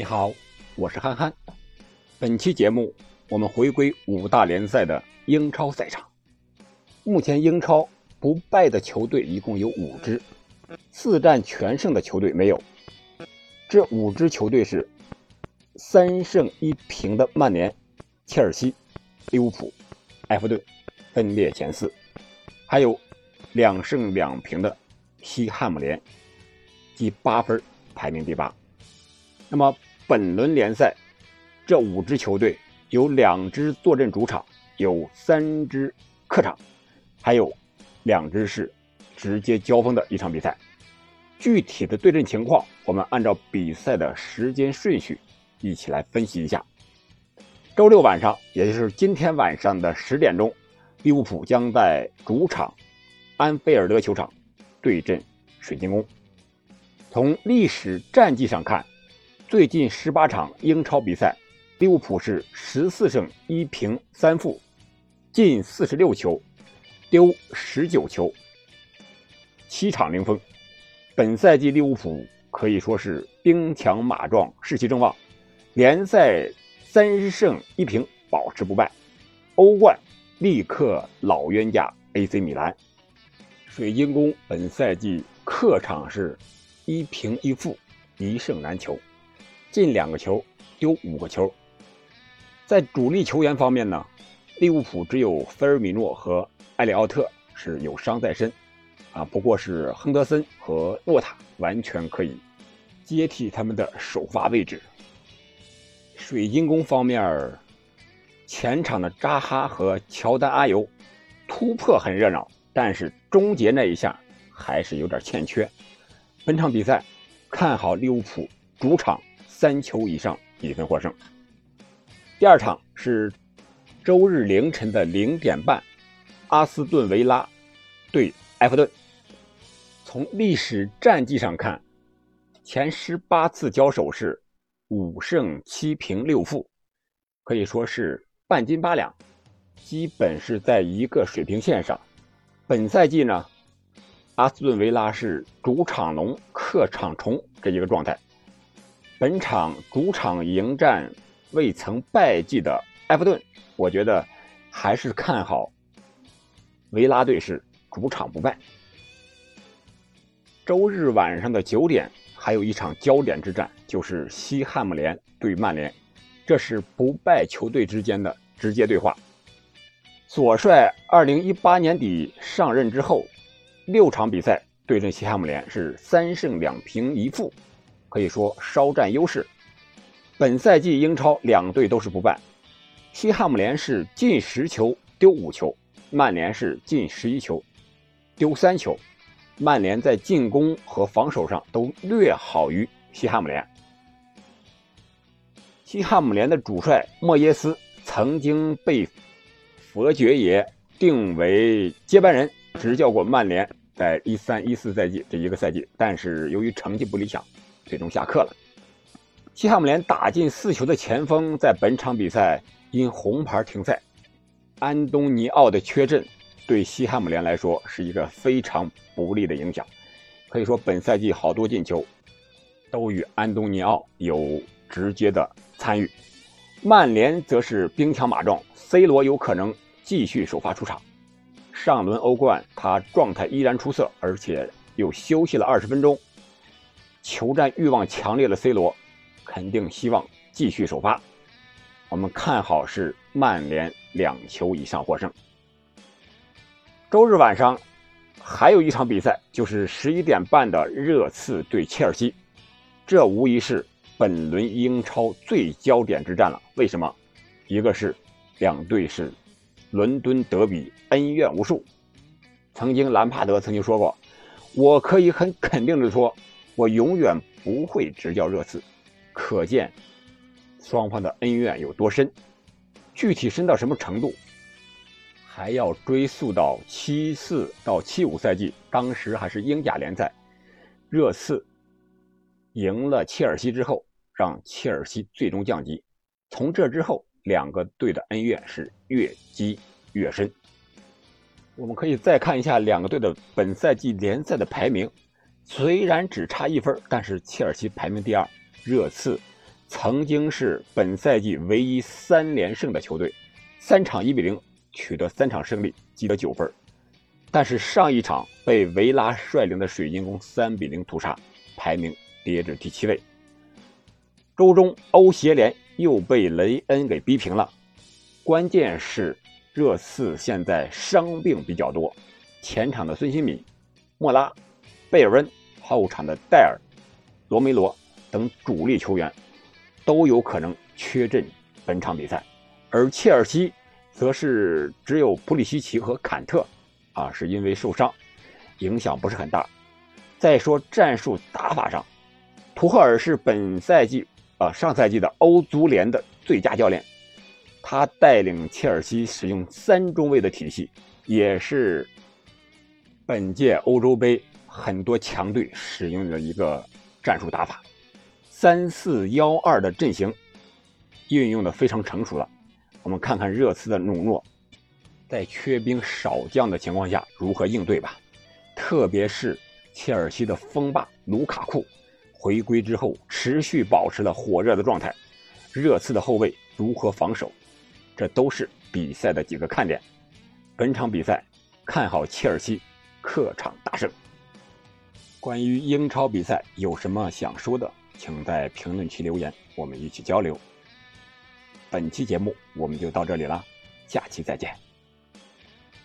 你好，我是憨憨。本期节目我们回归五大联赛的英超赛场。目前英超不败的球队一共有五支，四战全胜的球队没有。这五支球队是三胜一平的曼联、切尔西、利物浦、埃弗顿，分列前四；还有两胜两平的西汉姆联，积八分，排名第八。那么本轮联赛，这五支球队有两支坐镇主场，有三支客场，还有两支是直接交锋的一场比赛。具体的对阵情况，我们按照比赛的时间顺序一起来分析一下。周六晚上，也就是今天晚上的十点钟，利物浦将在主场安菲尔德球场对阵水晶宫。从历史战绩上看，最近十八场英超比赛，利物浦是十四胜一平三负，进四十六球，丢十九球，七场零封。本赛季利物浦可以说是兵强马壮，士气正旺，联赛三胜一平，保持不败。欧冠力克老冤家 AC 米兰。水晶宫本赛季客场是一平一负，一胜难求。进两个球，丢五个球。在主力球员方面呢，利物浦只有菲尔米诺和埃里奥特是有伤在身，啊，不过是亨德森和诺塔完全可以接替他们的首发位置。水晶宫方面，前场的扎哈和乔丹阿尤突破很热闹，但是终结那一下还是有点欠缺。本场比赛看好利物浦主场。三球以上比分获胜。第二场是周日凌晨的零点半，阿斯顿维拉对埃弗顿。从历史战绩上看，前十八次交手是五胜七平六负，可以说是半斤八两，基本是在一个水平线上。本赛季呢，阿斯顿维拉是主场龙、客场虫这一个状态。本场主场迎战未曾败绩的埃弗顿，我觉得还是看好维拉队是主场不败。周日晚上的九点，还有一场焦点之战，就是西汉姆联对曼联，这是不败球队之间的直接对话。索帅二零一八年底上任之后，六场比赛对阵西汉姆联是三胜两平一负。可以说稍占优势。本赛季英超两队都是不败，西汉姆联是进十球丢五球，曼联是进十一球丢三球。曼联在进攻和防守上都略好于西汉姆联。西汉姆联的主帅莫耶斯曾经被佛爵爷定为接班人，执教过曼联，在一三一四赛季这一个赛季，但是由于成绩不理想。最终下课了。西汉姆联打进四球的前锋在本场比赛因红牌停赛。安东尼奥的缺阵对西汉姆联来说是一个非常不利的影响。可以说本赛季好多进球都与安东尼奥有直接的参与。曼联则是兵强马壮，C 罗有可能继续首发出场。上轮欧冠他状态依然出色，而且又休息了二十分钟。求战欲望强烈的 C 罗，肯定希望继续首发。我们看好是曼联两球以上获胜。周日晚上还有一场比赛，就是十一点半的热刺对切尔西，这无疑是本轮英超最焦点之战了。为什么？一个是两队是伦敦德比，恩怨无数。曾经兰帕德曾经说过：“我可以很肯定的说。”我永远不会执教热刺，可见双方的恩怨有多深。具体深到什么程度，还要追溯到七四到七五赛季，当时还是英甲联赛，热刺赢了切尔西之后，让切尔西最终降级。从这之后，两个队的恩怨是越积越深。我们可以再看一下两个队的本赛季联赛的排名。虽然只差一分，但是切尔西排名第二，热刺曾经是本赛季唯一三连胜的球队，三场一比零取得三场胜利，积得九分。但是上一场被维拉率领的水晶宫三比零屠杀，排名跌至第七位。周中欧协联又被雷恩给逼平了，关键是热刺现在伤病比较多，前场的孙兴敏、莫拉、贝尔温，后场的戴尔、罗梅罗等主力球员都有可能缺阵本场比赛，而切尔西则是只有普里西奇和坎特。啊，是因为受伤，影响不是很大。再说战术打法上，图赫尔是本赛季啊上赛季的欧足联的最佳教练，他带领切尔西使用三中卫的体系，也是本届欧洲杯很多强队使用的一个战术打法，三四幺二的阵型运用的非常成熟了。我们看看热刺的努诺。在缺兵少将的情况下，如何应对吧？特别是切尔西的锋霸卢卡库回归之后，持续保持了火热的状态。热刺的后卫如何防守？这都是比赛的几个看点。本场比赛看好切尔西客场大胜。关于英超比赛有什么想说的，请在评论区留言，我们一起交流。本期节目我们就到这里了，下期再见。